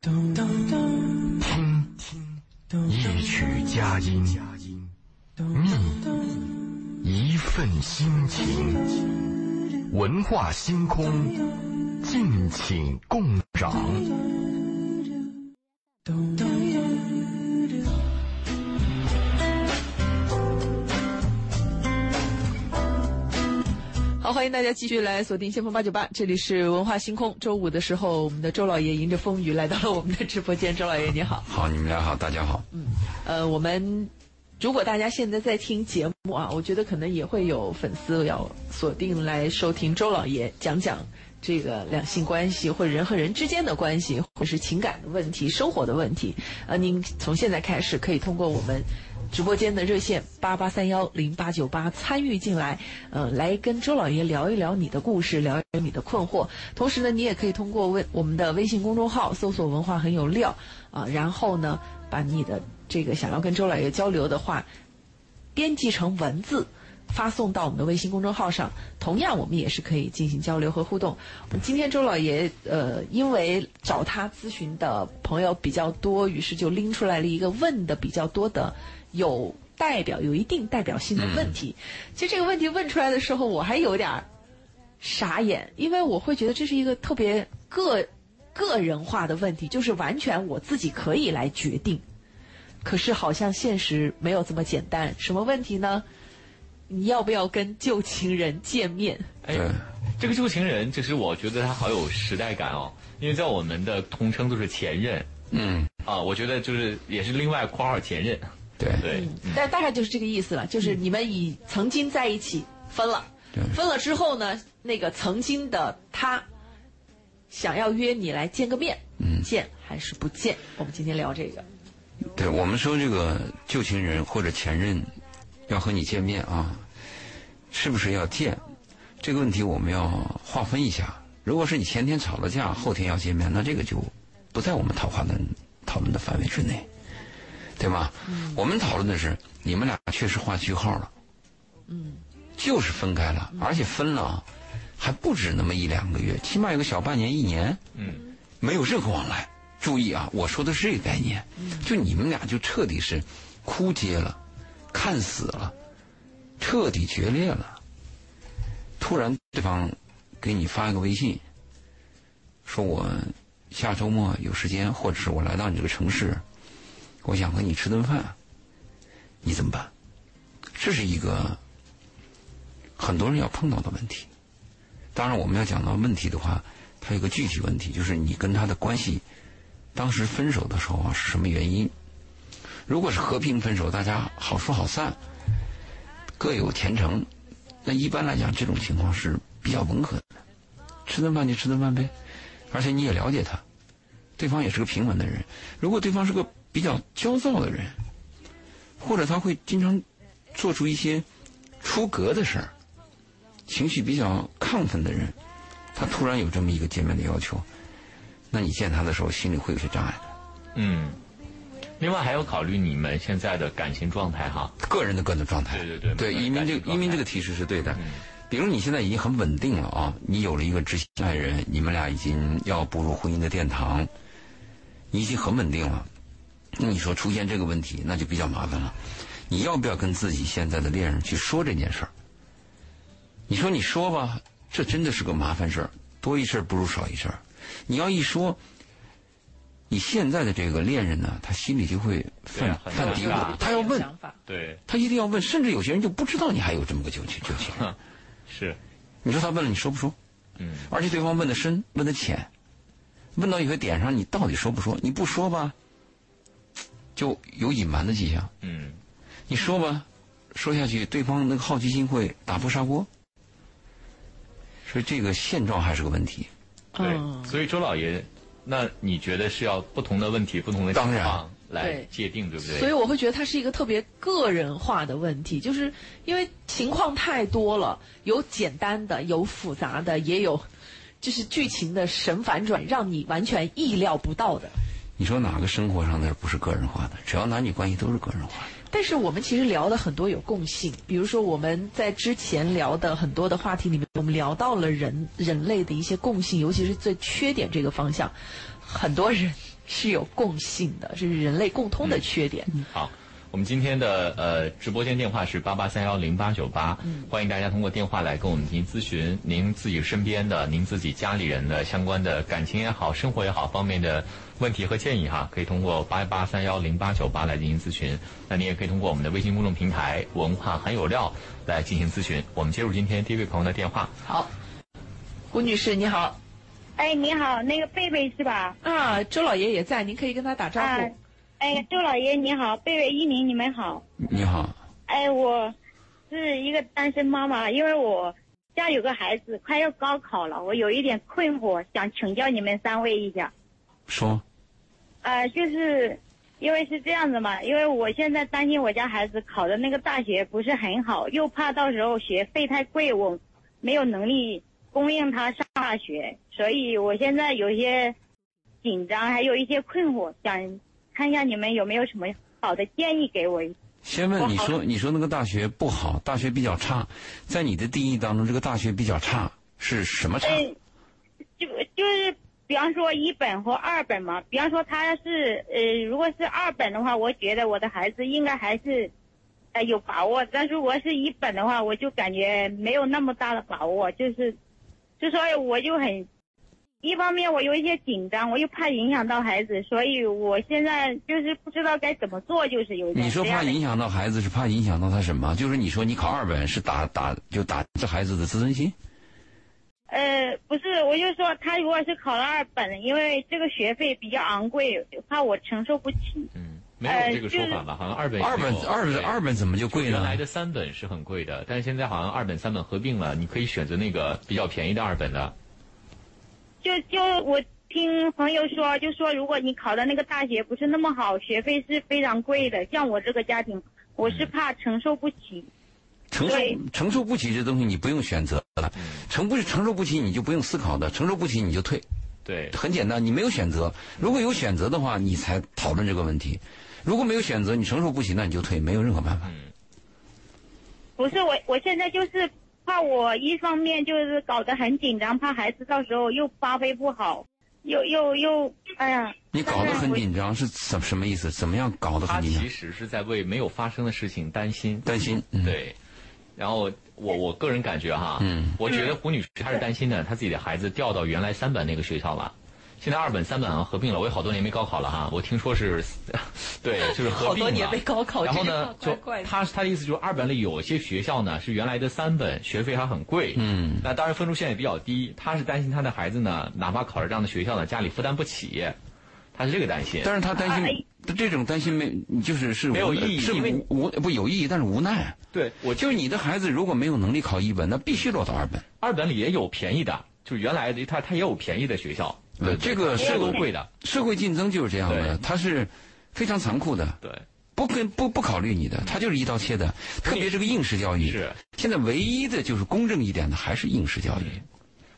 听，一曲佳音，觅一份心情，文化星空，敬请共赏。迎大家继续来锁定先锋八九八，这里是文化星空。周五的时候，我们的周老爷迎着风雨来到了我们的直播间。周老爷你好，好，你们俩好，大家好。嗯，呃，我们如果大家现在在听节目啊，我觉得可能也会有粉丝要锁定来收听周老爷讲讲这个两性关系，或者人和人之间的关系，或者是情感的问题、生活的问题。呃，您从现在开始可以通过我们。直播间的热线八八三幺零八九八参与进来，呃，来跟周老爷聊一聊你的故事，聊一聊你的困惑。同时呢，你也可以通过微我们的微信公众号搜索“文化很有料”啊，然后呢，把你的这个想要跟周老爷交流的话编辑成文字，发送到我们的微信公众号上。同样，我们也是可以进行交流和互动。今天周老爷呃，因为找他咨询的朋友比较多，于是就拎出来了一个问的比较多的。有代表有一定代表性的问题，其实这个问题问出来的时候，我还有点傻眼，因为我会觉得这是一个特别个个人化的问题，就是完全我自己可以来决定。可是好像现实没有这么简单。什么问题呢？你要不要跟旧情人见面？哎，这个旧情人，就是我觉得他好有时代感哦，因为在我们的通称都是前任。嗯啊，我觉得就是也是另外括号前任。对对，但大概就是这个意思了，就是你们已曾经在一起分了，分了之后呢，那个曾经的他想要约你来见个面，见还是不见？我们今天聊这个。对我们说这个旧情人或者前任要和你见面啊，是不是要见？这个问题我们要划分一下。如果是你前天吵了架，后天要见面，那这个就不在我们讨论的讨论的范围之内。对吗？我们讨论的是你们俩确实画句号了，嗯，就是分开了，而且分了还不止那么一两个月，起码有个小半年、一年，嗯，没有任何往来。注意啊，我说的是这个概念，就你们俩就彻底是枯竭了，看死了，彻底决裂了。突然对方给你发一个微信，说我下周末有时间，或者是我来到你这个城市。我想和你吃顿饭，你怎么办？这是一个很多人要碰到的问题。当然，我们要讲到问题的话，它有个具体问题，就是你跟他的关系，当时分手的时候啊是什么原因？如果是和平分手，大家好说好散，各有前程，那一般来讲这种情况是比较温和的。吃顿饭就吃顿饭呗，而且你也了解他，对方也是个平稳的人。如果对方是个比较焦躁的人，或者他会经常做出一些出格的事儿，情绪比较亢奋的人，他突然有这么一个见面的要求，那你见他的时候心里会有些障碍的。嗯，另外还要考虑你们现在的感情状态哈，个人的个人状态。对对对，对移民这移民这个提示是对的。比如你现在已经很稳定了啊，你有了一个知心爱人，你们俩已经要步入婚姻的殿堂，你已经很稳定了。那你说出现这个问题，那就比较麻烦了。你要不要跟自己现在的恋人去说这件事儿？你说你说吧，这真的是个麻烦事儿，多一事不如少一事儿。你要一说，你现在的这个恋人呢，他心里就会犯犯嘀咕，他要问，对，他一定要问，甚至有些人就不知道你还有这么个旧情旧情。是，你说他问了，你说不说？嗯。而且对方问的深，问的浅，问到一个点上，你到底说不说？你不说吧？就有隐瞒的迹象。嗯，你说吧，说下去，对方那个好奇心会打破砂锅。所以这个现状还是个问题。对，所以周老爷，那你觉得是要不同的问题、不同的情况来界定，对不对？所以我会觉得它是一个特别个人化的问题，就是因为情况太多了，有简单的，有复杂的，也有就是剧情的神反转，让你完全意料不到的。你说哪个生活上的不是个人化的？只要男女关系都是个人化的。但是我们其实聊的很多有共性，比如说我们在之前聊的很多的话题里面，我们聊到了人人类的一些共性，尤其是最缺点这个方向，很多人是有共性的，这是人类共通的缺点。嗯好。我们今天的呃直播间电话是八八三幺零八九八，欢迎大家通过电话来跟我们进行咨询，您自己身边的、您自己家里人的相关的感情也好、生活也好方面的问题和建议哈，可以通过八八三幺零八九八来进行咨询。那您也可以通过我们的微信公众平台“文化很有料”来进行咨询。我们接入今天第一位朋友的电话。好，胡女士你好。哎，你好，那个贝贝是吧？啊，周老爷也在，您可以跟他打招呼。哎，周老爷你好，贝贝一鸣你们好。你好。哎，我是一个单身妈妈，因为我家有个孩子快要高考了，我有一点困惑，想请教你们三位一下。说。呃，就是因为是这样子嘛，因为我现在担心我家孩子考的那个大学不是很好，又怕到时候学费太贵，我没有能力供应他上大学，所以我现在有些紧张，还有一些困惑，想。看一下你们有没有什么好的建议给我？先问你说，你说那个大学不好，大学比较差，在你的定义当中，这个大学比较差是什么差？就就是比方说一本或二本嘛。比方说他是呃，如果是二本的话，我觉得我的孩子应该还是呃有把握。但如果是一本的话，我就感觉没有那么大的把握。就是，就说我就很。一方面我有一些紧张，我又怕影响到孩子，所以我现在就是不知道该怎么做，就是有你说怕影响到孩子是怕影响到他什么？就是你说你考二本是打打就打这孩子的自尊心？呃，不是，我就说他如果是考了二本，因为这个学费比较昂贵，怕我承受不起。嗯，没有这个说法吧？好像二本二本二本二本怎么就贵呢？原来的三本是很贵的，但是现在好像二本三本合并了，你可以选择那个比较便宜的二本的。就就我听朋友说，就说如果你考的那个大学不是那么好，学费是非常贵的。像我这个家庭，我是怕承受不起。承受承受不起这东西，你不用选择了。承不承受不起，你就不用思考的。承受不起，你就退。对，很简单，你没有选择。如果有选择的话，你才讨论这个问题。如果没有选择，你承受不起，那你就退，没有任何办法。不是我，我现在就是。怕我一方面就是搞得很紧张，怕孩子到时候又发挥不好，又又又，哎呀！你搞得很紧张是什什么意思？怎么样搞得很紧张？他其实是在为没有发生的事情担心，担心。对。然后我我个人感觉哈，嗯，我觉得胡女士她是担心的，她自己的孩子调到原来三本那个学校了。现在二本三本好像合并了，我也好多年没高考了哈。我听说是，对，就是合并了。好多年没高考，然后呢，就他他的意思就是二本里有些学校呢是原来的三本，学费还很贵。嗯。那当然分数线也比较低，他是担心他的孩子呢，哪怕考了这样的学校呢，家里负担不起，他是这个担心。但是他担心，这种担心没，就是是没有意义，是无无不有意义，但是无奈。对，我就是你的孩子如果没有能力考一本，那必须落到二本。二本里也有便宜的，就是原来的他他也有便宜的学校。对，这个社会贵的，社会竞争就是这样的，它是非常残酷的。对，不跟不不考虑你的，它就是一刀切的。特别是个应试教育，是现在唯一的就是公正一点的还是应试教育。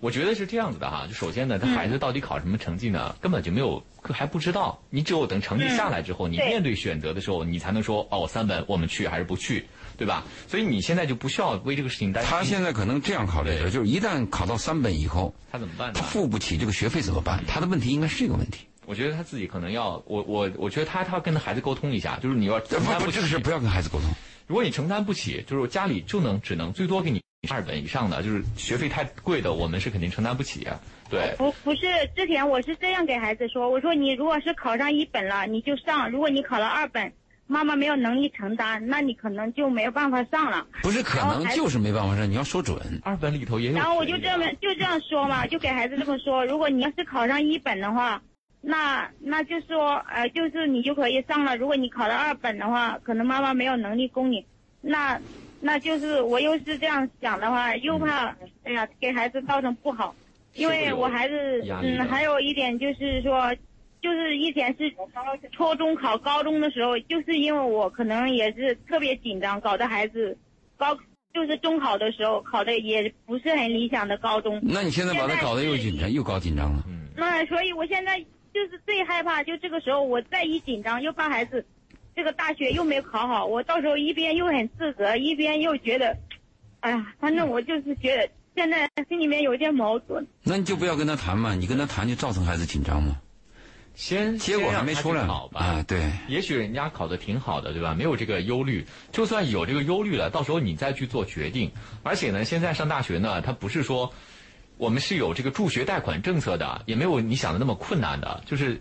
我觉得是这样子的哈，就首先呢，他孩子到底考什么成绩呢？根本就没有还不知道。你只有等成绩下来之后，你面对选择的时候，你才能说哦，三本我们去还是不去。对吧？所以你现在就不需要为这个事情担心。他现在可能这样考虑的，就是一旦考到三本以后，他怎么办？他付不起这个学费怎么办？他的问题应该是这个问题。我觉得他自己可能要，我我我觉得他他要跟他孩子沟通一下，就是你要承担不这个事不要跟孩子沟通。如果你承担不起，就是家里就能只能最多给你二本以上的，就是学费太贵的，我们是肯定承担不起。啊对。不不是，之前我是这样给孩子说，我说你如果是考上一本了，你就上；如果你考了二本。妈妈没有能力承担，那你可能就没有办法上了。不是可能，就是没办法上。你要说准。二本里头也有。然后我就这么就这样说嘛，就给孩子这么说：如果你要是考上一本的话，那那就说呃，就是你就可以上了。如果你考了二本的话，可能妈妈没有能力供你。那那就是我又是这样想的话，又怕哎呀给孩子造成不好，因为我孩子嗯，还有一点就是说。就是以前是初中考高中的时候，就是因为我可能也是特别紧张，搞得孩子高就是中考的时候考的也不是很理想的高中。那你现在把他搞得又紧张又搞紧张了。嗯。那所以我现在就是最害怕，就这个时候我再一紧张，又怕孩子这个大学又没考好，我到时候一边又很自责，一边又觉得，哎呀，反正我就是觉得现在心里面有点矛盾。那你就不要跟他谈嘛，你跟他谈就造成孩子紧张嘛。先结果还没出来吧。啊，对，也许人家考的挺好的，对吧？没有这个忧虑，就算有这个忧虑了，到时候你再去做决定。而且呢，现在上大学呢，它不是说我们是有这个助学贷款政策的，也没有你想的那么困难的，就是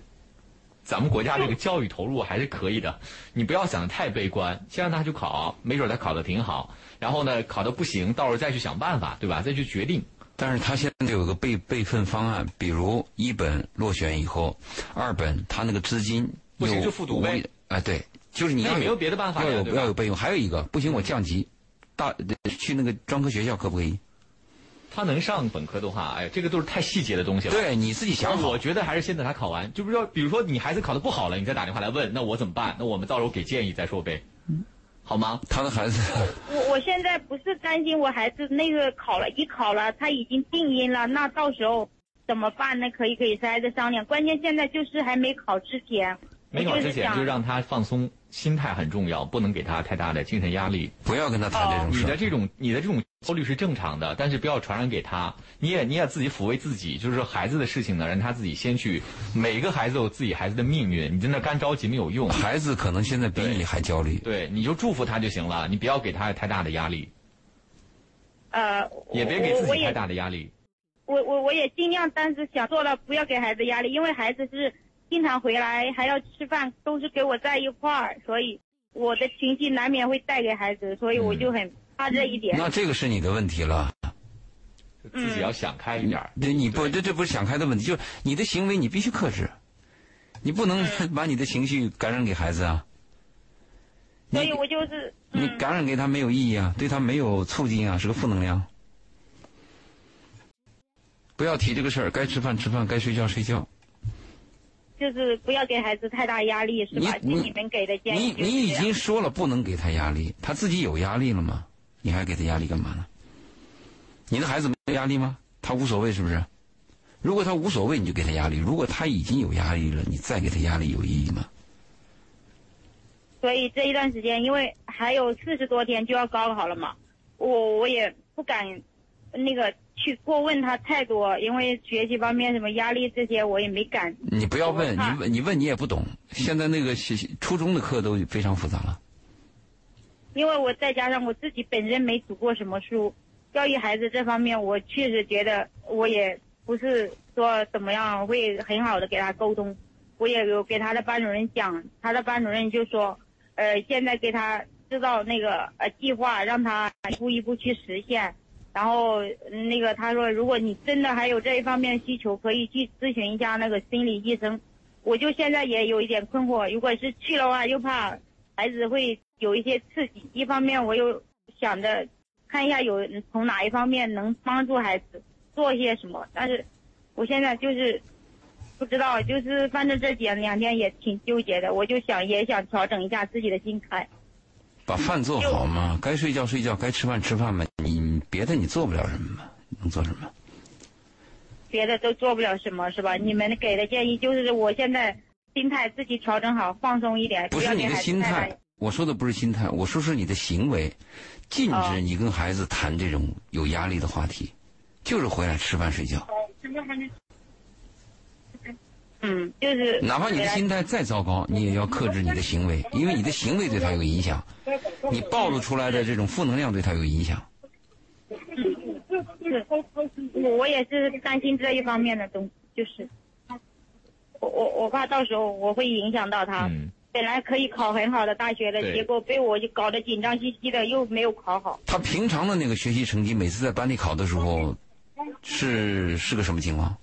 咱们国家这个教育投入还是可以的。你不要想的太悲观，先让他去考，没准他考的挺好，然后呢，考的不行，到时候再去想办法，对吧？再去决定。但是他现在有个备备份方案，比如一本落选以后，二本他那个资金不行就复读呗无。哎，对，就是你没有别的办法呀要有要有备用。还有一个不行，我降级，大去那个专科学校可不可以？他能上本科的话，哎，这个都是太细节的东西了。对，你自己想好我。觉得还是先等他考完，就比如说，比如说你孩子考的不好了，你再打电话来问，那我怎么办？那我们到时候给建议再说呗，好吗？他的孩子，我我现在不是担心我孩子那个考了，一考了他已经定音了，那到时候怎么办呢？可以可以再再商量。关键现在就是还没考之前，没考之前就让他放松，心态很重要，不能给他太大的精神压力。不要跟他谈这种事。你的这种你的这种焦虑是正常的，但是不要传染给他。你也你也自己抚慰自己，就是说孩子的事情呢，让他自己先去。每一个孩子有自己孩子的命运，你在那干着急没有用。孩子可能现在比你还焦虑。对，你就祝福他就行了，你不要给他太大的压力，呃，也别给自己太大的压力。我我我也尽量，但是想做到不要给孩子压力，因为孩子是经常回来还要吃饭，都是给我在一块儿，所以我的情绪难免会带给孩子，所以我就很怕这一点。那这个是你的问题了。自己要想开一点儿。对你不这这不是想开的问题，就是你的行为你必须克制，你不能把你的情绪感染给孩子啊。所以我就是嗯，你感染给他没有意义啊，对他没有促进啊，是个负能量。不要提这个事儿，该吃饭吃饭，该睡觉睡觉。就是不要给孩子太大压力，是吧？你就你们给的建议就是你已经说了不能给他压力，他自己有压力了吗？你还给他压力干嘛呢？你的孩子没有压力吗？他无所谓是不是？如果他无所谓，你就给他压力；如果他已经有压力了，你再给他压力有意义吗？所以这一段时间，因为还有四十多天就要高考了嘛，我我也不敢那个去过问他太多，因为学习方面什么压力这些我也没敢。你不要问，你问你问你也不懂。现在那个学初中的课都非常复杂了。因为我再加上我自己本身没读过什么书，教育孩子这方面，我确实觉得我也不是说怎么样会很好的给他沟通。我也有给他的班主任讲，他的班主任就说，呃，现在给他制造那个呃计划，让他一步一步去实现。然后那个他说，如果你真的还有这一方面需求，可以去咨询一下那个心理医生。我就现在也有一点困惑，如果是去的话，又怕孩子会有一些刺激。一方面我又想着看一下有从哪一方面能帮助孩子做些什么，但是我现在就是不知道，就是反正这几两天也挺纠结的，我就想也想调整一下自己的心态。把饭做好嘛，该睡觉睡觉，该吃饭吃饭嘛。你别的你做不了什么嘛，能做什么？别的都做不了什么，是吧？你们给的建议就是我现在心态自己调整好，放松一点，不是你的心态，我说的不是心态，我说是你的行为，禁哦止你跟孩子谈这种有压力的话题，就是回来吃饭睡觉。嗯，就是哪怕你的心态再糟糕，你也要克制你的行为，因为你的行为对他有影响，你暴露出来的这种负能量对他有影响。是，我我也是担心这一方面的东西，就是我我我怕到时候我会影响到他。嗯，本来可以考很好的大学的，结果被我就搞得紧张兮兮的，又没有考好。他平常的那个学习成绩，每次在班里考的时候，是是个什么情况？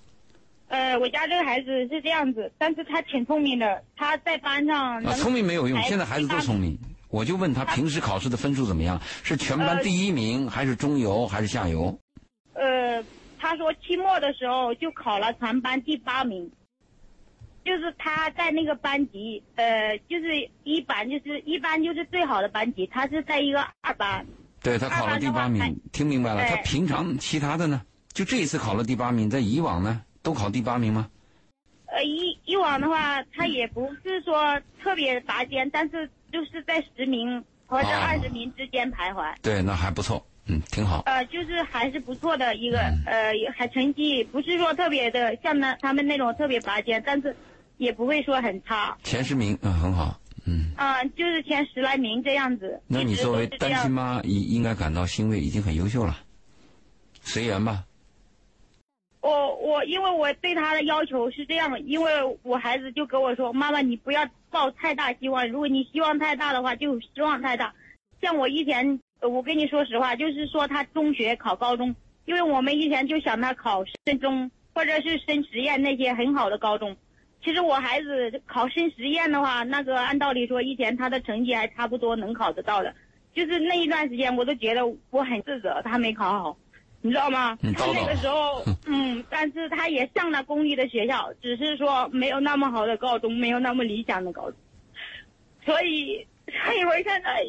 呃，我家这个孩子是这样子，但是他挺聪明的，他在班上啊，聪明没有用，现在孩子都聪明。我就问他平时考试的分数怎么样？是全班呃第一名，还是中游，还是下游？呃，他说期末的时候就考了全班第八名，就是他在那个班级，呃，就是一班，就是一班就是最好的班级，他是在一个二班。对他考了第八名，听明白了？哎他平常其他的呢？就这一次考了第八名，在以往呢都考第八名吗？呃，以以往的话，他也不是说特别拔尖，但是就是在十名或者哦二十名之间徘徊。对，那还不错，嗯，挺好。呃，就是还是不错的一个，嗯呃，还成绩不是说特别的像那他们那种特别拔尖，但是也不会说很差。前十名，嗯，很好，嗯。嗯，就是前十来名这样子。那你作为单亲妈，应应该感到欣慰，已经很优秀了。随缘吧，我我因为我对他的要求是这样的，因为我孩子就跟我说，妈妈你不要抱太大希望，如果你希望太大的话，就失望太大。像我以前，我跟你说实话，就是说他中学考高中，因为我们以前就想他考深中或者是深实验那些很好的高中。其实我孩子考深实验的话，那个按道理说以前他的成绩还差不多能考得到的，就是那一段时间我都觉得我很自责，他没考好。你知道吗？他那个时候，嗯，但是他也上了公立的学校，只是说没有那么好的高中，没有那么理想的高中，所以，所以我现在，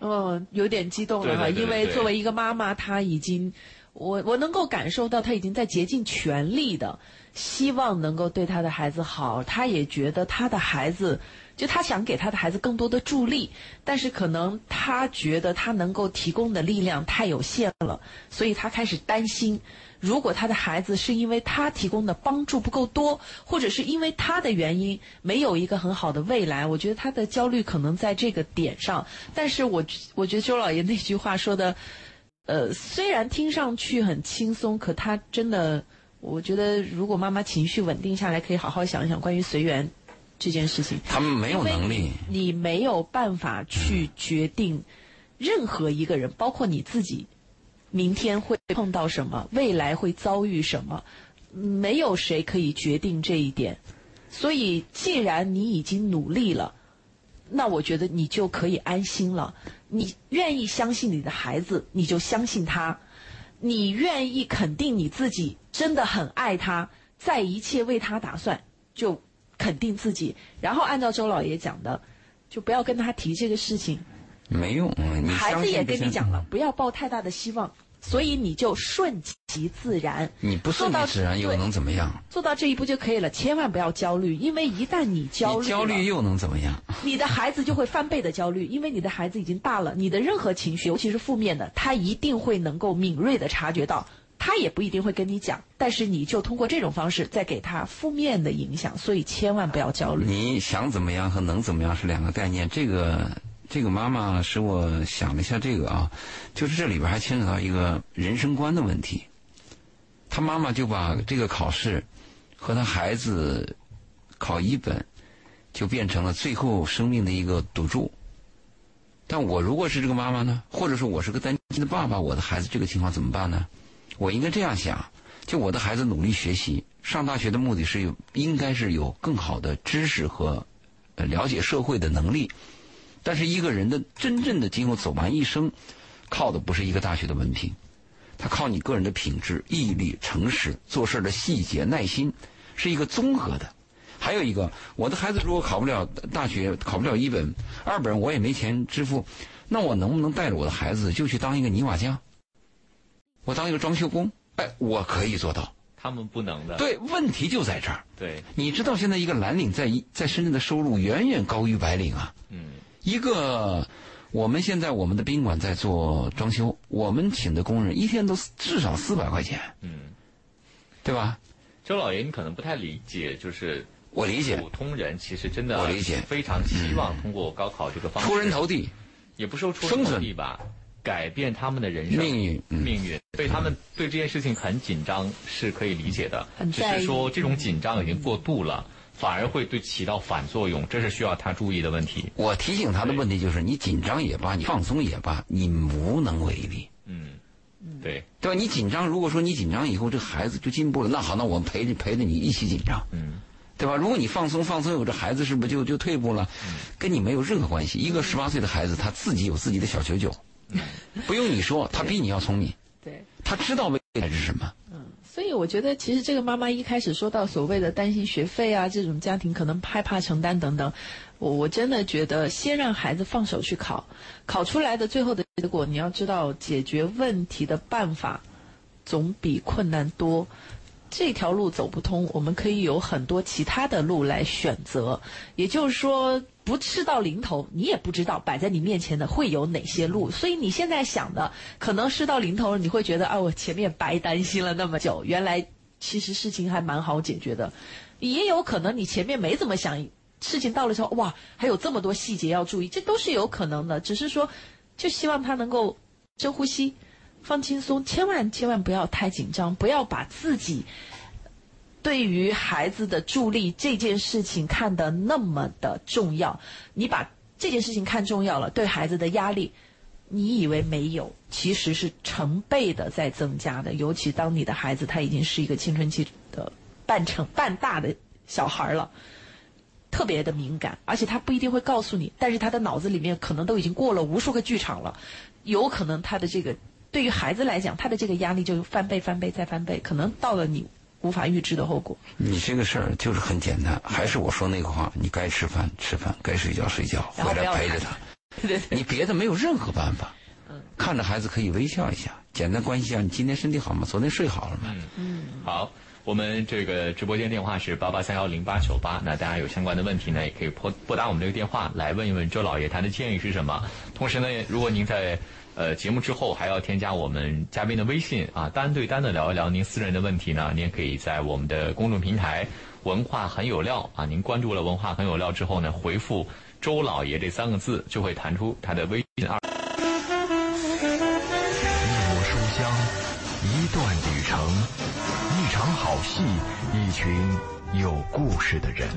嗯，有点激动了哈，对对对因为作为一个妈妈，她已经，我我能够感受到她已经在竭尽全力的希望能够对她的孩子好，她也觉得她的孩子，就他想给他的孩子更多的助力，但是可能他觉得他能够提供的力量太有限了，所以他开始担心。如果他的孩子是因为他提供的帮助不够多，或者是因为他的原因没有一个很好的未来，我觉得他的焦虑可能在这个点上。但是我我觉得周老爷那句话说的，呃，虽然听上去很轻松，可他真的，我觉得如果妈妈情绪稳定下来，可以好好想一想关于随缘这件事情。他们没有能力。你，没有办法去决定任何一个人，包括你自己，明天会碰到什么，未来会遭遇什么，没有谁可以决定这一点。所以，既然你已经努力了，那我觉得你就可以安心了。你愿意相信你的孩子，你就相信他；你愿意肯定你自己，真的很爱他，在一切为他打算，就肯定自己。然后按照周老爷讲的，就不要跟他提这个事情。没用，孩子也跟你讲了，不要抱太大的希望，所以你就顺其自然。你不顺其自然又能怎么样？做到这一步就可以了，千万不要焦虑，因为一旦你焦虑焦虑又能怎么样？你的孩子就会翻倍的焦虑，因为你的孩子已经大了，你的任何情绪，尤其是负面的，他一定会能够敏锐的察觉到，他也不一定会跟你讲，但是你就通过这种方式再给他负面的影响，所以千万不要焦虑。你想怎么样和能怎么样是两个概念。这个这个妈妈使我想了一下，这个啊，就是这里边还牵扯到一个人生观的问题。他妈妈就把这个考试和他孩子考一本，就变成了最后生命的一个赌注。但我如果是这个妈妈呢，或者说我是个单亲的爸爸，我的孩子这个情况怎么办呢？我应该这样想：就我的孩子努力学习，上大学的目的是有，应该是有更好的知识和呃了解社会的能力。但是一个人的真正的今后走完一生，靠的不是一个大学的文凭，他靠你个人的品质、毅力、诚实、做事的细节、耐心，是一个综合的。还有一个，我的孩子如果考不了大学，考不了一本、二本，我也没钱支付，那我能不能带着我的孩子就去当一个泥瓦匠？我当一个装修工？哎，我可以做到。他们不能的。对，问题就在这儿。对，你知道现在一个蓝领在一在深圳的收入远远高于白领啊。嗯，一个我们现在我们的宾馆在做装修，我们请的工人一天都至少四百块钱，嗯，对吧？周老爷，你可能不太理解，就是我理解普，通人其实真的我理解非常希望通过高考这个方式，出人头地，也不说出人头地吧，改变他们的人生命运嗯命运。所以他们对这件事情很紧张，是可以理解的。只是说这种紧张已经过度了，反而会对起到反作用，这是需要他注意的问题。我提醒他的问题就是：你紧张也罢，你放松也罢，你无能为力。嗯，对，对吧？你紧张，如果说你紧张以后这孩子就进步了，那好，那我们陪着陪着你一起紧张，嗯，对吧？如果你放松放松以后，这孩子是不是就就退步了？跟你没有任何关系。一个十八岁的孩子，他自己有自己的小九九，不用你说，他比你要聪明，对。他知道未来是什么。嗯所以我觉得，其实这个妈妈一开始说到所谓的担心学费啊，这种家庭可能害怕承担等等，我我真的觉得先让孩子放手去考，考出来的最后的结果，你要知道解决问题的办法总比困难多。这条路走不通，我们可以有很多其他的路来选择。也就是说，不吃到临头，你也不知道摆在你面前的会有哪些路。所以你现在想的，可能事到临头，你会觉得啊，我前面白担心了那么久，原来其实事情还蛮好解决的。也有可能你前面没怎么想，事情到了之后，哇，还有这么多细节要注意，这都是有可能的。只是说，就希望他能够深呼吸，放轻松，千万千万不要太紧张，不要把自己对于孩子的助力这件事情看得那么的重要。你把这件事情看重要了，对孩子的压力。你以为没有，其实是成倍的在增加的。尤其当你的孩子他已经是一个青春期的半成半大的小孩了，特别的敏感，而且他不一定会告诉你，但是他的脑子里面可能都已经过了无数个剧场了，有可能他的这个对于孩子来讲，他的这个压力就翻倍、翻倍再翻倍，可能到了你无法预知的后果。你这个事儿就是很简单，还是我说那个话，你该吃饭吃饭，该睡觉睡觉，回来陪着他。对对，你别的没有任何办法。嗯，看着孩子可以微笑一下，简单关心一下，你今天身体好吗？昨天睡好了吗？嗯嗯。好，我们这个直播间电话是八八三幺零八九八。那大家有相关的问题呢，也可以拨拨打我们这个电话来问一问周老爷，他的建议是什么？同时呢，如果您在呃节目之后还要添加我们嘉宾的微信啊，单对单的聊一聊您私人的问题呢，您也可以在我们的公众平台“文化很有料”啊，您关注了“文化很有料”之后呢，回复。周老爷这三个字就会弹出他的微信二。一抹书香，一段旅程，一场好戏，一群有故事的人。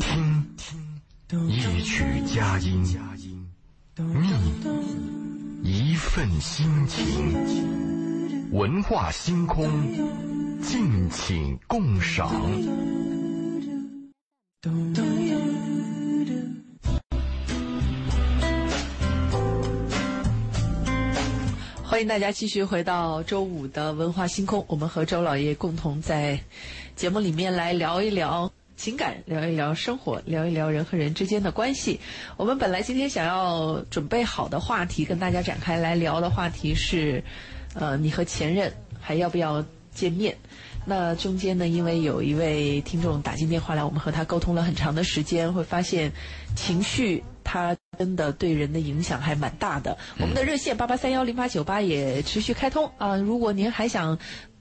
听，一曲佳音，觅一份心情，文化星空，敬请共赏。欢迎大家继续回到周五的文化星空，我们和周老爷共同在节目里面来聊一聊情感，聊一聊生活，聊一聊人和人之间的关系。我们本来今天想要准备好的话题，跟大家展开来聊的话题是，呃，你和前任还要不要见面？那中间呢，因为有一位听众打进电话来，我们和他沟通了很长的时间，会发现情绪它真的对人的影响还蛮大的。我们的热线八八三幺零八九八也持续开通啊，如果您还想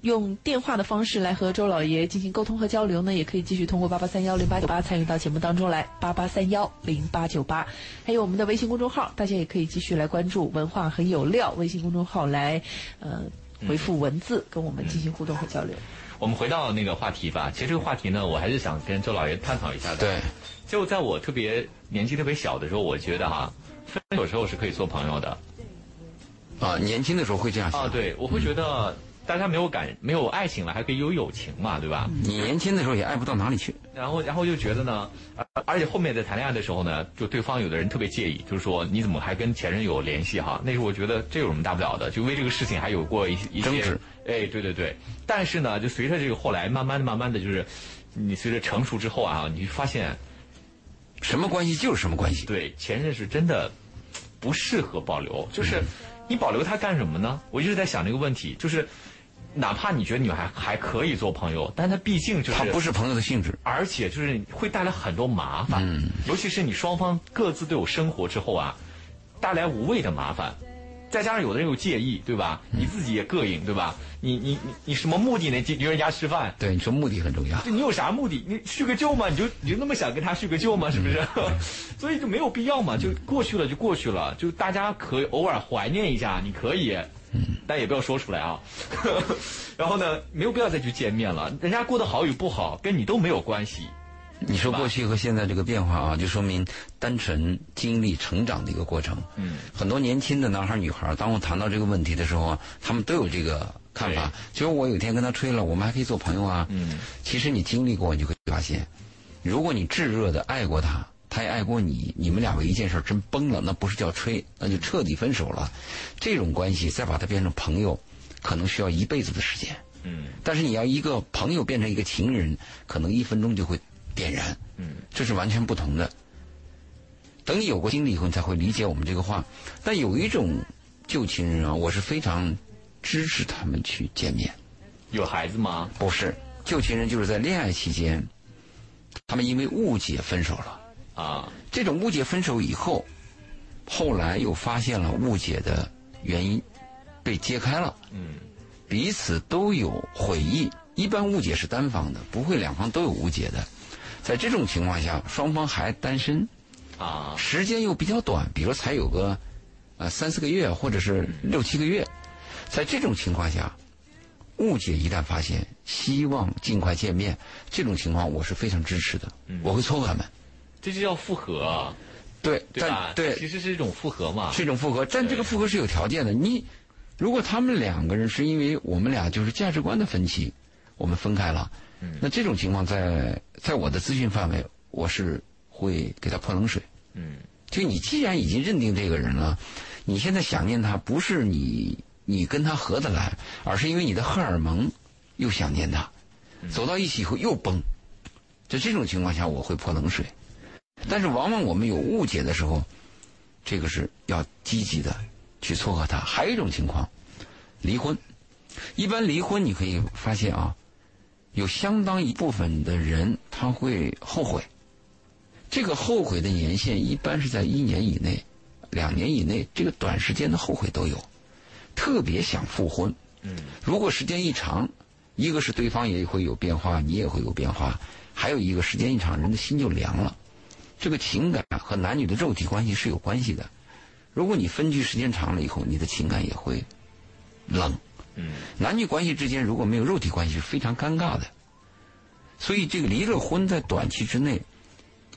用电话的方式来和周老爷进行沟通和交流呢，也可以继续通过八八三幺零八九八参与到节目当中来。八八三幺零八九八，还有我们的微信公众号，大家也可以继续来关注“文化很有料”微信公众号来呃回复文字跟我们进行互动和交流。我们回到那个话题吧。其实这个话题呢，我还是想跟周老爷探讨一下的。对，就在我特别年纪特别小的时候，我觉得哈，分手时候是可以做朋友的。啊，年轻的时候会这样想。啊，对，我会觉得大家没有感没有爱情了，还可以有友情嘛，对吧？你年轻的时候也爱不到哪里去。然后，然后就觉得呢，而且后面在谈恋爱的时候呢，就对方有的人特别介意，就是说你怎么还跟前任有联系哈？那时候我觉得这有什么大不了的？就为这个事情还有过一一些。哎，对对对，但是呢，就随着这个后来，慢慢的、慢慢的就是，你随着成熟之后啊，你发现，什么关系就是什么关系。对，前任是真的不适合保留，就是你保留他干什么呢？我一直在想这个问题，就是哪怕你觉得你们还还可以做朋友，但他毕竟就是他不是朋友的性质，而且就是会带来很多麻烦，尤其是你双方各自都有生活之后啊，带来无谓的麻烦。再加上有的人有介意，对吧？你自己也膈应，对吧？你你你你什么目的呢？约约人家吃饭？对，你说目的很重要。你有啥目的？你叙个旧吗？你就你就那么想跟他叙个旧吗？是不是？所以就没有必要嘛，就过去了就过去了，就大家可以偶尔怀念一下，你可以，但也不要说出来啊。然后呢，没有必要再去见面了。人家过得好与不好，跟你都没有关系。你说过去和现在这个变化啊，就说明单纯经历成长的一个过程。嗯，很多年轻的男孩女孩，当我谈到这个问题的时候啊，他们都有这个看法。就是我有一天跟他吹了，我们还可以做朋友啊。嗯，其实你经历过，你就会发现，如果你炙热的爱过他，他也爱过你，你们俩为一件事真崩了，那不是叫吹，那就彻底分手了。这种关系再把它变成朋友，可能需要一辈子的时间。嗯，但是你要一个朋友变成一个情人，可能一分钟就会。点燃，嗯，这是完全不同的。等你有过经历以后，你才会理解我们这个话。但有一种旧情人啊，我是非常支持他们去见面。有孩子吗？不是，旧情人就是在恋爱期间，他们因为误解分手了。啊，这种误解分手以后，后来又发现了误解的原因，被揭开了。嗯，彼此都有悔意。一般误解是单方的，不会两方都有误解的。在这种情况下，双方还单身，啊，时间又比较短，比如才有个呃三四个月，或者是六七个月，在这种情况下，误解一旦发现，希望尽快见面，这种情况我是非常支持的，我会撮合他们。这就叫复合，对，对但？对其实是一种复合嘛。是一种复合，但这个复合是有条件的。你如果他们两个人是因为我们俩就是价值观的分歧，我们分开了，那这种情况在在我的咨询范围，我是会给他泼冷水。嗯，就你既然已经认定这个人了，你现在想念他，不是你你跟他合得来，而是因为你的荷尔蒙又想念他，走到一起以后又崩。在这种情况下，我会泼冷水。但是往往我们有误解的时候，这个是要积极的去撮合他。还有一种情况，离婚。一般离婚你可以发现啊，有相当一部分的人他会后悔。这个后悔的年限一般是在一年以内、两年以内，这个短时间的后悔都有，特别想复婚。嗯，如果时间一长，一个是对方也会有变化，你也会有变化，还有一个时间一长，人的心就凉了。这个情感和男女的肉体关系是有关系的。如果你分居时间长了以后，你的情感也会冷。嗯，男女关系之间如果没有肉体关系是非常尴尬的。所以这个离了婚在短期之内，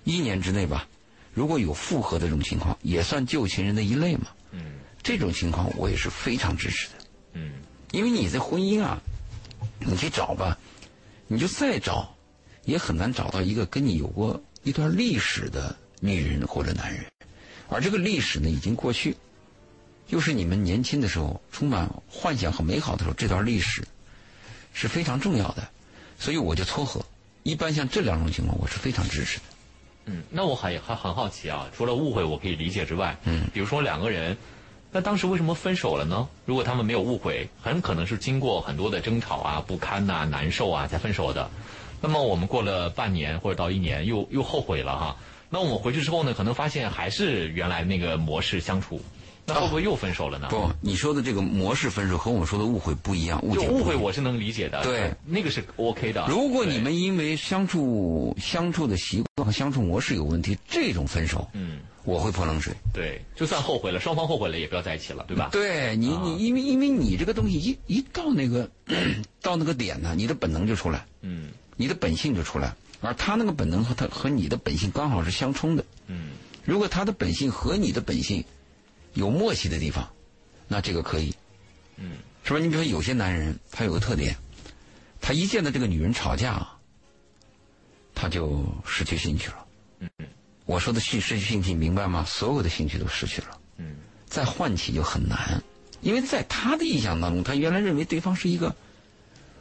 一年之内吧，如果有复合的这种情况，也算旧情人的一类嘛。嗯这种情况我也是非常支持的。嗯因为你在婚姻啊，你去找吧，你就再找，也很难找到一个跟你有过一段历史的女人或者男人，而这个历史呢已经过去，又是你们年轻的时候充满幻想和美好的时候，这段历史是非常重要的，所以我就撮合。一般像这两种情况，我是非常支持的。嗯，那我还还很好奇啊，除了误会我可以理解之外，嗯，比如说两个人，那当时为什么分手了呢？如果他们没有误会，很可能是经过很多的争吵啊、不堪呐、难受啊才分手的。那么我们过了半年或者到一年，又又后悔了哈。那我们回去之后呢，可能发现还是原来那个模式相处，那会不会又分手了呢？不，你说的这个模式分手和我们说的误会不一样，误就解误会我是能理解的，对，那个是 OK 的。如果你们因为相处相处的习惯和相处模式有问题，这种分手，嗯，我会泼冷水。对，就算后悔了，双方后悔了，也不要在一起了，对吧？对你，啊你因为因为你这个东西一一到那个 到那个点呢，你的本能就出来，嗯你的本性就出来了，而他那个本能和他和你的本性刚好是相冲的。嗯如果他的本性和你的本性有默契的地方，那这个可以，嗯，是吧？你比如说有些男人他有个特点，他一见到这个女人吵架，他就失去兴趣了。嗯我说的失失去兴趣，明白吗？所有的兴趣都失去了，嗯再唤起就很难，因为在他的印象当中，他原来认为对方是一个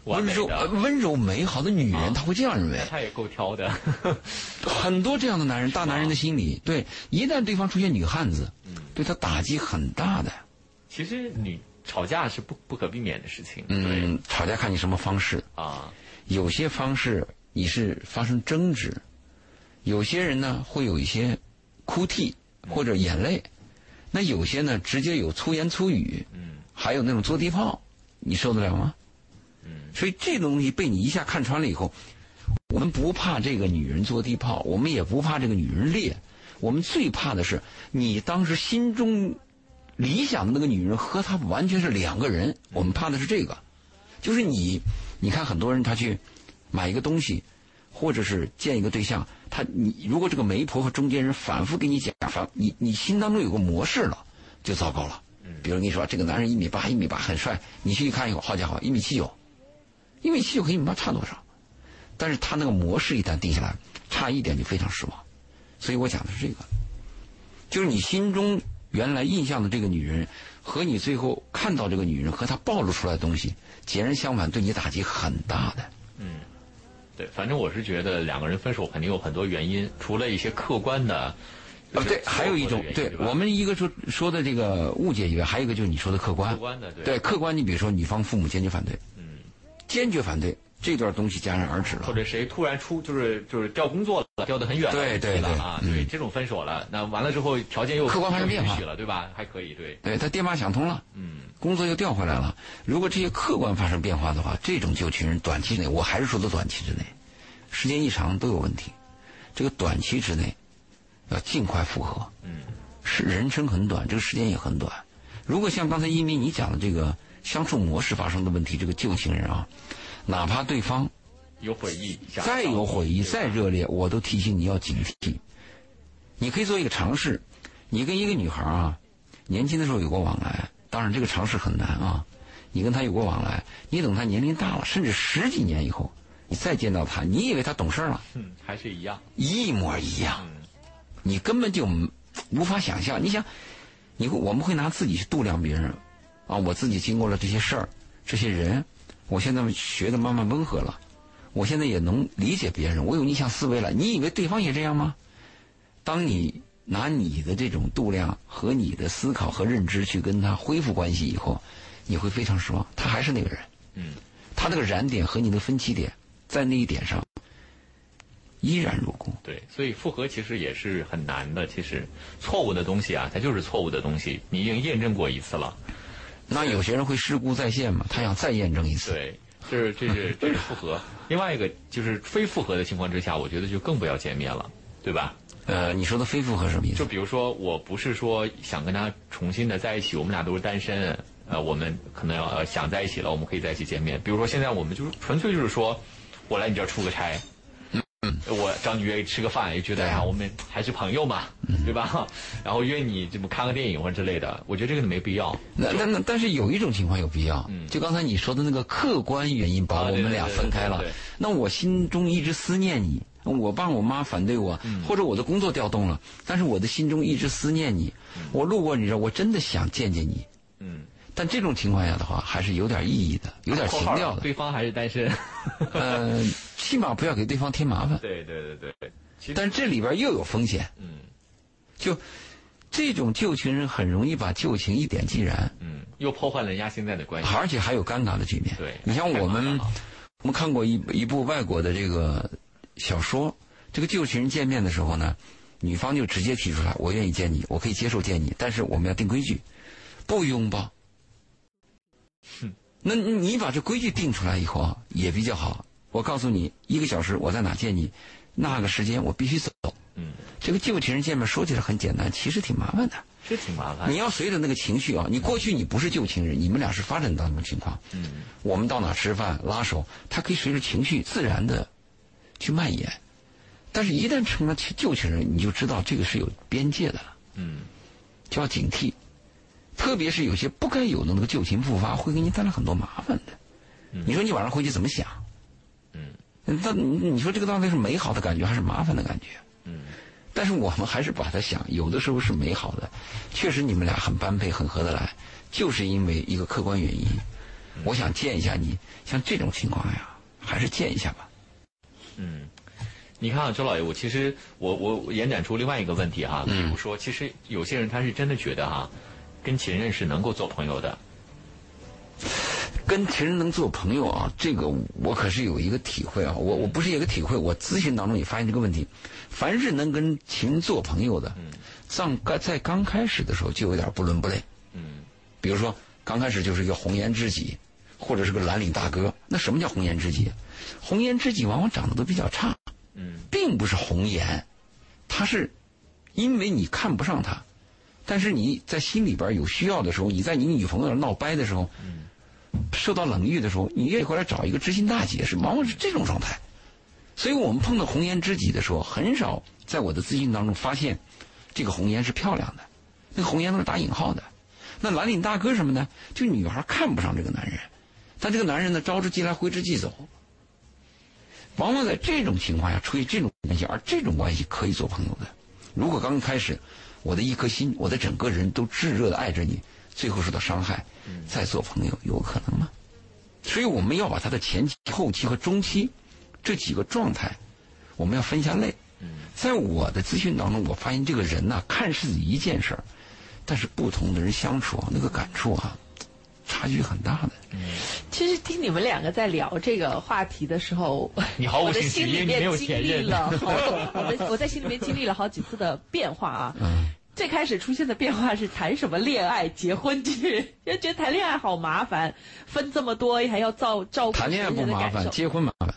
温柔、温柔美好的女人，啊他会这样认为那。他也够挑的。很多这样的男人，大男人的心理，对，一旦对方出现女汉子，对他打击很大的。其实你吵架是不不可避免的事情，嗯，吵架看你什么方式，啊，有些方式你是发生争执，有些人呢会有一些哭泣或者眼泪，那有些呢直接有粗言粗语，嗯还有那种坐地炮，你受得了吗？嗯所以这东西被你一下看穿了以后，我们不怕这个女人坐地炮，我们也不怕这个女人烈，我们最怕的是你当时心中理想的那个女人和她完全是两个人，我们怕的是这个，就是你，你看很多人他去买一个东西，或者是见一个对象，他你如果这个媒婆和中间人反复给你讲，反你你心当中有个模式了，就糟糕了。比如你说这个男人一米八，一米八很帅，你去一看以后，好家伙，一米七九，一米七九和一米八差多少？但是他那个模式一旦定下来，差一点就非常失望。所以我讲的是这个，就是你心中原来印象的这个女人，和你最后看到这个女人和她暴露出来的东西截然相反，对你打击很大的。嗯，对，反正我是觉得两个人分手肯定有很多原因，除了一些客观的。啊，对，还有一种，对我们一个说说的这个误解以外，还有一个就是你说的客观。客观的对对客观，你比如说女方父母坚决反对，嗯坚决反对，这段东西戛然而止了。或者谁突然出就是就是调工作了，调得很远了，对对对了啊，嗯对，这种分手了，那完了之后条件又客观发生变化了，对吧？还可以，对，对他爹妈想通了，嗯工作又调回来了。如果这些客观发生变化的话，这种旧情人短期内，我还是说的短期之内，时间一长都有问题。这个短期之内要尽快复合。嗯，是人生很短，这个时间也很短。如果像刚才一鸣你讲的这个相处模式发生的问题，这个旧情人啊，哪怕对方有悔意，再有悔意、再热烈，我都提醒你要警惕。你可以做一个尝试，你跟一个女孩啊，年轻的时候有过往来，当然这个尝试很难啊。你跟她有过往来，你等她年龄大了，甚至十几年以后，你再见到她，你以为她懂事了，嗯，还是一样，一模一样，嗯你根本就无法想象。你想，你会我们会拿自己去度量别人，啊，我自己经过了这些事儿，这些人，我现在学的慢慢温和了，我现在也能理解别人，我有逆向思维了。你以为对方也这样吗？当你拿你的这种度量和你的思考和认知去跟他恢复关系以后，你会非常失望，他还是那个人，嗯，他那个燃点和你的分歧点在那一点上依然如故。对，所以复合其实也是很难的。其实错误的东西啊，它就是错误的东西，你已经验证过一次了。那有些人会事故再现嘛，他想再验证一次。对，这是这是这是复合。另外一个就是非复合的情况之下，我觉得就更不要见面了，对吧？呃，你说的非复合什么意思？就比如说，我不是说想跟他重新的在一起，我们俩都是单身，呃，我们可能要呃想在一起了，我们可以在一起见面。比如说现在我们就是纯粹就是说，我来你这儿出个差，我找你约吃个饭，也觉得对啊，我们还是朋友嘛，对吧？然后约你这不看个电影或者之类的，我觉得这个没必要。那那那，但是有一种情况有必要，就刚才你说的那个客观原因把我们俩分开了那我心中一直思念你，我爸我妈反对我，或者我的工作调动了，但是我的心中一直思念你，我路过你这儿，我真的想见见你。嗯，但这种情况下的话，还是有点意义的，有点情调的。对方还是单身。呃，起码不要给对方添麻烦。对对对对，但是这里边又有风险，嗯就这种旧情人很容易把旧情一点即燃。嗯，又破坏了人家现在的关系。而且还有尴尬的局面。对你像我们我们看过一一部外国的这个小说，这个旧情人见面的时候呢，女方就直接提出来，我愿意见你，我可以接受见你，但是我们要定规矩，不拥抱。那你把这规矩定出来以后啊，也比较好。我告诉你，一个小时我在哪见你，那个时间我必须走。嗯，这个旧情人见面说起来很简单，其实挺麻烦的。是挺麻烦。你要随着那个情绪啊，你过去你不是旧情人，你们俩是发展到什么情况？嗯，我们到哪吃饭拉手，他可以随着情绪自然的去蔓延。但是，一旦成了旧情人，你就知道这个是有边界的了，嗯就要警惕。特别是有些不该有的那个旧情复发，会给你带来很多麻烦的。你说你晚上回去怎么想？嗯，那你你说这个到底是美好的感觉还是麻烦的感觉？嗯，但是我们还是把它想，有的时候是美好的，确实你们俩很般配，很合得来，就是因为一个客观原因。我想见一下你，像这种情况呀，还是见一下吧。嗯，你看啊，周老爷，我其实我我我延展出另外一个问题哈，比如说，其实有些人他是真的觉得哈，跟情人是能够做朋友的，跟情人能做朋友啊，这个我可是有一个体会啊，我我不是有一个体会，我咨询当中也发现这个问题，凡是能跟情人做朋友的，在刚在刚开始的时候就有点不伦不类。嗯比如说刚开始就是一个红颜知己，或者是个蓝领大哥。那什么叫红颜知己？红颜知己往往长得都比较差，嗯并不是红颜，他是因为你看不上他，但是你在心里边有需要的时候，你在你女朋友那闹掰的时候，受到冷遇的时候，你愿意回来找一个知心大姐，是往往是这种状态。所以我们碰到红颜知己的时候，很少在我的咨询当中发现这个红颜是漂亮的，那个红颜都是打引号的。那蓝领大哥什么呢？就女孩看不上这个男人，但这个男人呢，招之即来，挥之即走。往往在这种情况下出现这种关系，而这种关系可以做朋友的。如果刚开始我的一颗心，我的整个人都炙热的爱着你，最后受到伤害，再做朋友有可能吗？所以我们要把他的前期、后期和中期这几个状态，我们要分下类。在我的咨询当中，我发现这个人呐、看似一件事儿，但是不同的人相处啊，那个感触啊，差距很大的。其实听你们两个在聊这个话题的时候，你毫无我的兴趣心里因为你没有面经历前任了好，我的我在心里面经历了好几次的变化啊。嗯，最开始出现的变化是谈什么恋爱、结婚剧，就觉得谈恋爱好麻烦，分这么多还要照照顾谈恋爱不麻烦，别人的感受。结婚麻烦。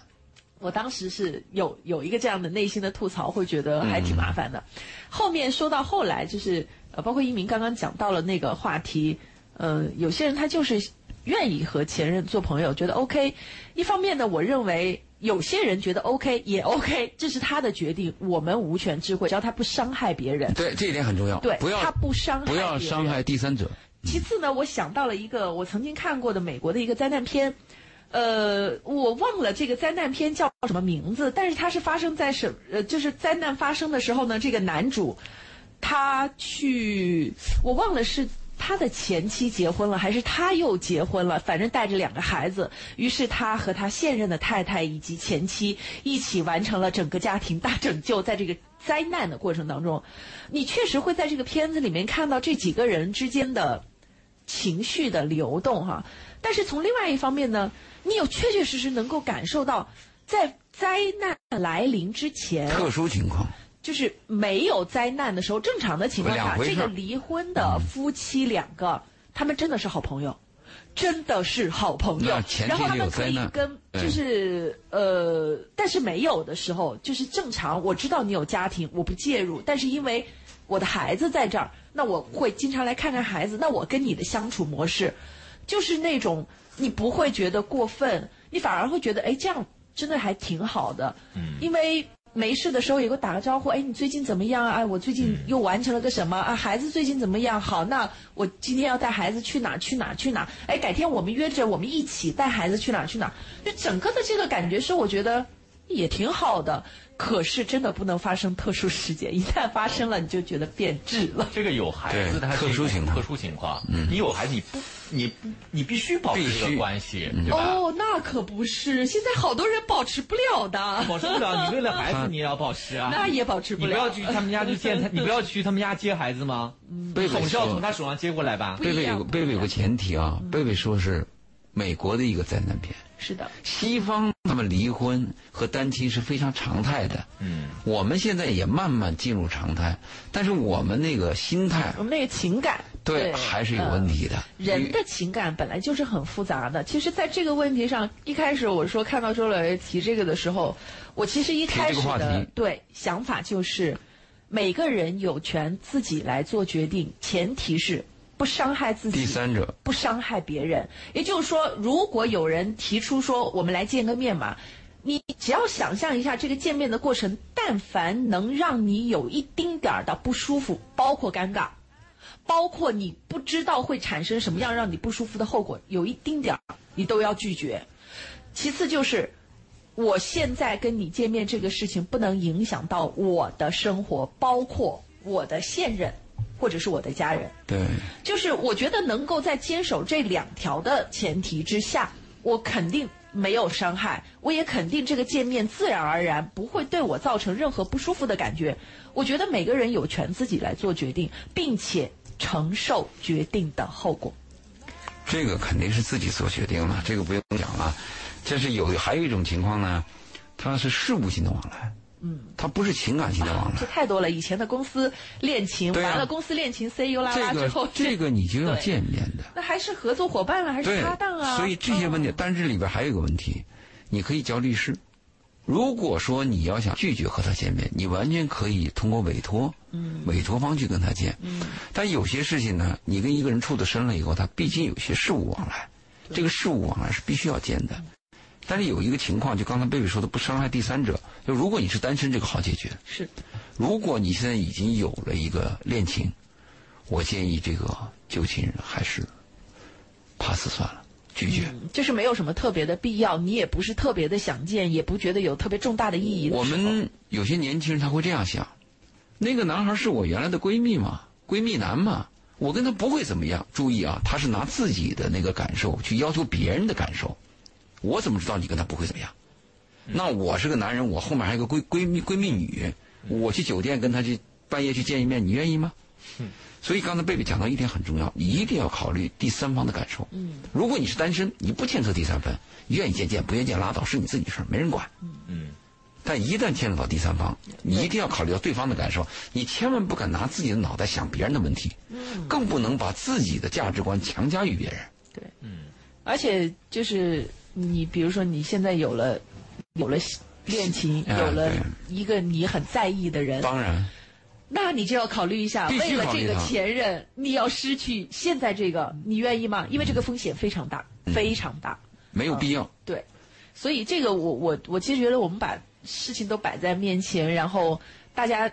我当时是有有一个这样的内心的吐槽，会觉得还挺麻烦的。后面说到后来，就是呃，包括一鸣刚刚讲到了那个话题，呃，有些人他就是愿意和前任做朋友，觉得 OK。一方面呢，我认为有些人觉得 OK 也 OK，这是他的决定，我们无权智慧，只要他不伤害别人。对，这一点很重要。对，不要他不伤害不要伤害第三者。其次呢，我想到了一个我曾经看过的美国的一个灾难片，呃，我忘了这个灾难片叫什么名字，但是它是发生在什呃，就是灾难发生的时候呢，这个男主他去，我忘了是。他的前妻结婚了，还是他又结婚了？反正带着两个孩子，于是他和他现任的太太以及前妻一起完成了整个家庭大拯救。在这个灾难的过程当中，你确实会在这个片子里面看到这几个人之间的情绪的流动哈。但是从另外一方面呢，你有确确实实能够感受到，在灾难来临之前，特殊情况，就是没有灾难的时候，正常的情况下，这个离婚的夫妻两个，他们真的是好朋友，真的是好朋友然后他们可以跟，就是呃，但是没有的时候，就是正常。我知道你有家庭，我不介入，但是因为我的孩子在这儿，那我会经常来看看孩子。那我跟你的相处模式，就是那种你不会觉得过分，你反而会觉得，哎，这样真的还挺好的。嗯，因为。没事的时候也给我打个招呼，哎，你最近怎么样啊？哎，我最近又完成了个什么啊？孩子最近怎么样？好，那我今天要带孩子去哪儿？去哪儿？去哪儿？哎，改天我们约着，我们一起带孩子去哪儿？去哪儿？就整个的这个感觉是，我觉得也挺好的。可是真的不能发生特殊事件，一旦发生了，你就觉得变质了。这个有孩子，特殊情况特殊情况。你有孩子，你不，你不，你必须保持这个关系，对吧？哦，那可不是，现在好多人保持不了的，保持不了，你为了孩子，你也要保持啊。那也保持不了。你不要去他们家去见他，你不要去他们家接孩子吗？贝贝总是要从，他手上接过来吧。贝贝有个贝贝有个前提啊，贝贝说是美国的一个灾难片，是的，西方他们离婚和单亲是非常常态的。嗯，我们现在也慢慢进入常态，但是我们那个心态我们那个情感对还是有问题的。人的情感本来就是很复杂的。其实，在这个问题上，一开始我说看到周老爷提这个的时候，我其实一开始这个话的题对想法就是，每个人有权自己来做决定，前提是不伤害自己。第三者不伤害别人。也就是说，如果有人提出说我们来见个面嘛，你只要想象一下这个见面的过程，但凡能让你有一丁点儿的不舒服，包括尴尬，包括你不知道会产生什么样让你不舒服的后果，有一丁点儿你都要拒绝。其次就是。我现在跟你见面这个事情不能影响到我的生活，包括我的现任或者是我的家人。对，就是我觉得能够在坚守这两条的前提之下，我肯定没有伤害，我也肯定这个见面自然而然不会对我造成任何不舒服的感觉。我觉得每个人有权自己来做决定，并且承受决定的后果。这个肯定是自己做决定了，这个不用讲了。这是有还有一种情况呢，它是事务性的往来，嗯，它不是情感性的往来这。太多了，以前的公司恋情，完了公司恋情 C U 啦这啦之后个，这个你就要见面的。那还是合作伙伴了，还是搭档啊？所以这些问题，但是里边还有一个问题，你可以叫律师。如果说你要想拒绝和他见面，你完全可以通过委托，嗯，委托方去跟他见，嗯，但有些事情呢，你跟一个人处的深了以后，他毕竟有些事务往来，这个事务往来是必须要见的。但是有一个情况，就刚才贝贝说的，不伤害第三者。就如果你是单身，这个好解决；是如果你现在已经有了一个恋情，我建议这个旧情人还是 pass 算了，拒绝。就是没有什么特别的必要，你也不是特别的想见，也不觉得有特别重大的意义的我们有些年轻人他会这样想：那个男孩是我原来的闺蜜嘛，闺蜜男嘛，我跟他不会怎么样。注意啊，他是拿自己的那个感受去要求别人的感受，我怎么知道你跟他不会怎么样？那我是个男人，我后面还有个闺闺蜜闺蜜女，我去酒店跟他去半夜去见一面，你愿意吗？所以刚才贝贝讲到一点很重要，你一定要考虑第三方的感受。嗯，如果你是单身，你不牵扯第三方，愿意见见，不愿意见拉倒，是你自己的事儿，没人管。嗯，但一旦牵扯到第三方，你一定要考虑到对方的感受，你千万不敢拿自己的脑袋想别人的问题，更不能把自己的价值观强加于别人。对，嗯，而且就是你，比如说你现在有了有了恋情，哎有了一个你很在意的人，当然，那你就要考虑一下，为了这个前任，你要失去现在这个，你愿意吗？因为这个风险非常大，嗯非常大。没有必要。对，所以这个我我我其实觉得我们把事情都摆在面前，然后大家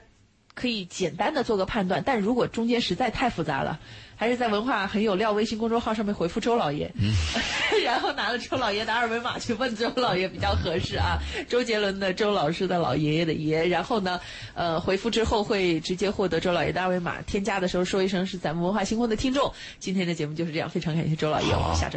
可以简单的做个判断。但如果中间实在太复杂了，还是在文化很有料微信公众号上面回复周老爷，然后拿了周老爷的二维码去问周老爷比较合适啊。周杰伦的周老师的老爷爷的爷，然后呢，呃，回复之后会直接获得周老爷的二维码，添加的时候说一声是咱们文化星空的听众。今天的节目就是这样，非常感谢周老爷，我们下周。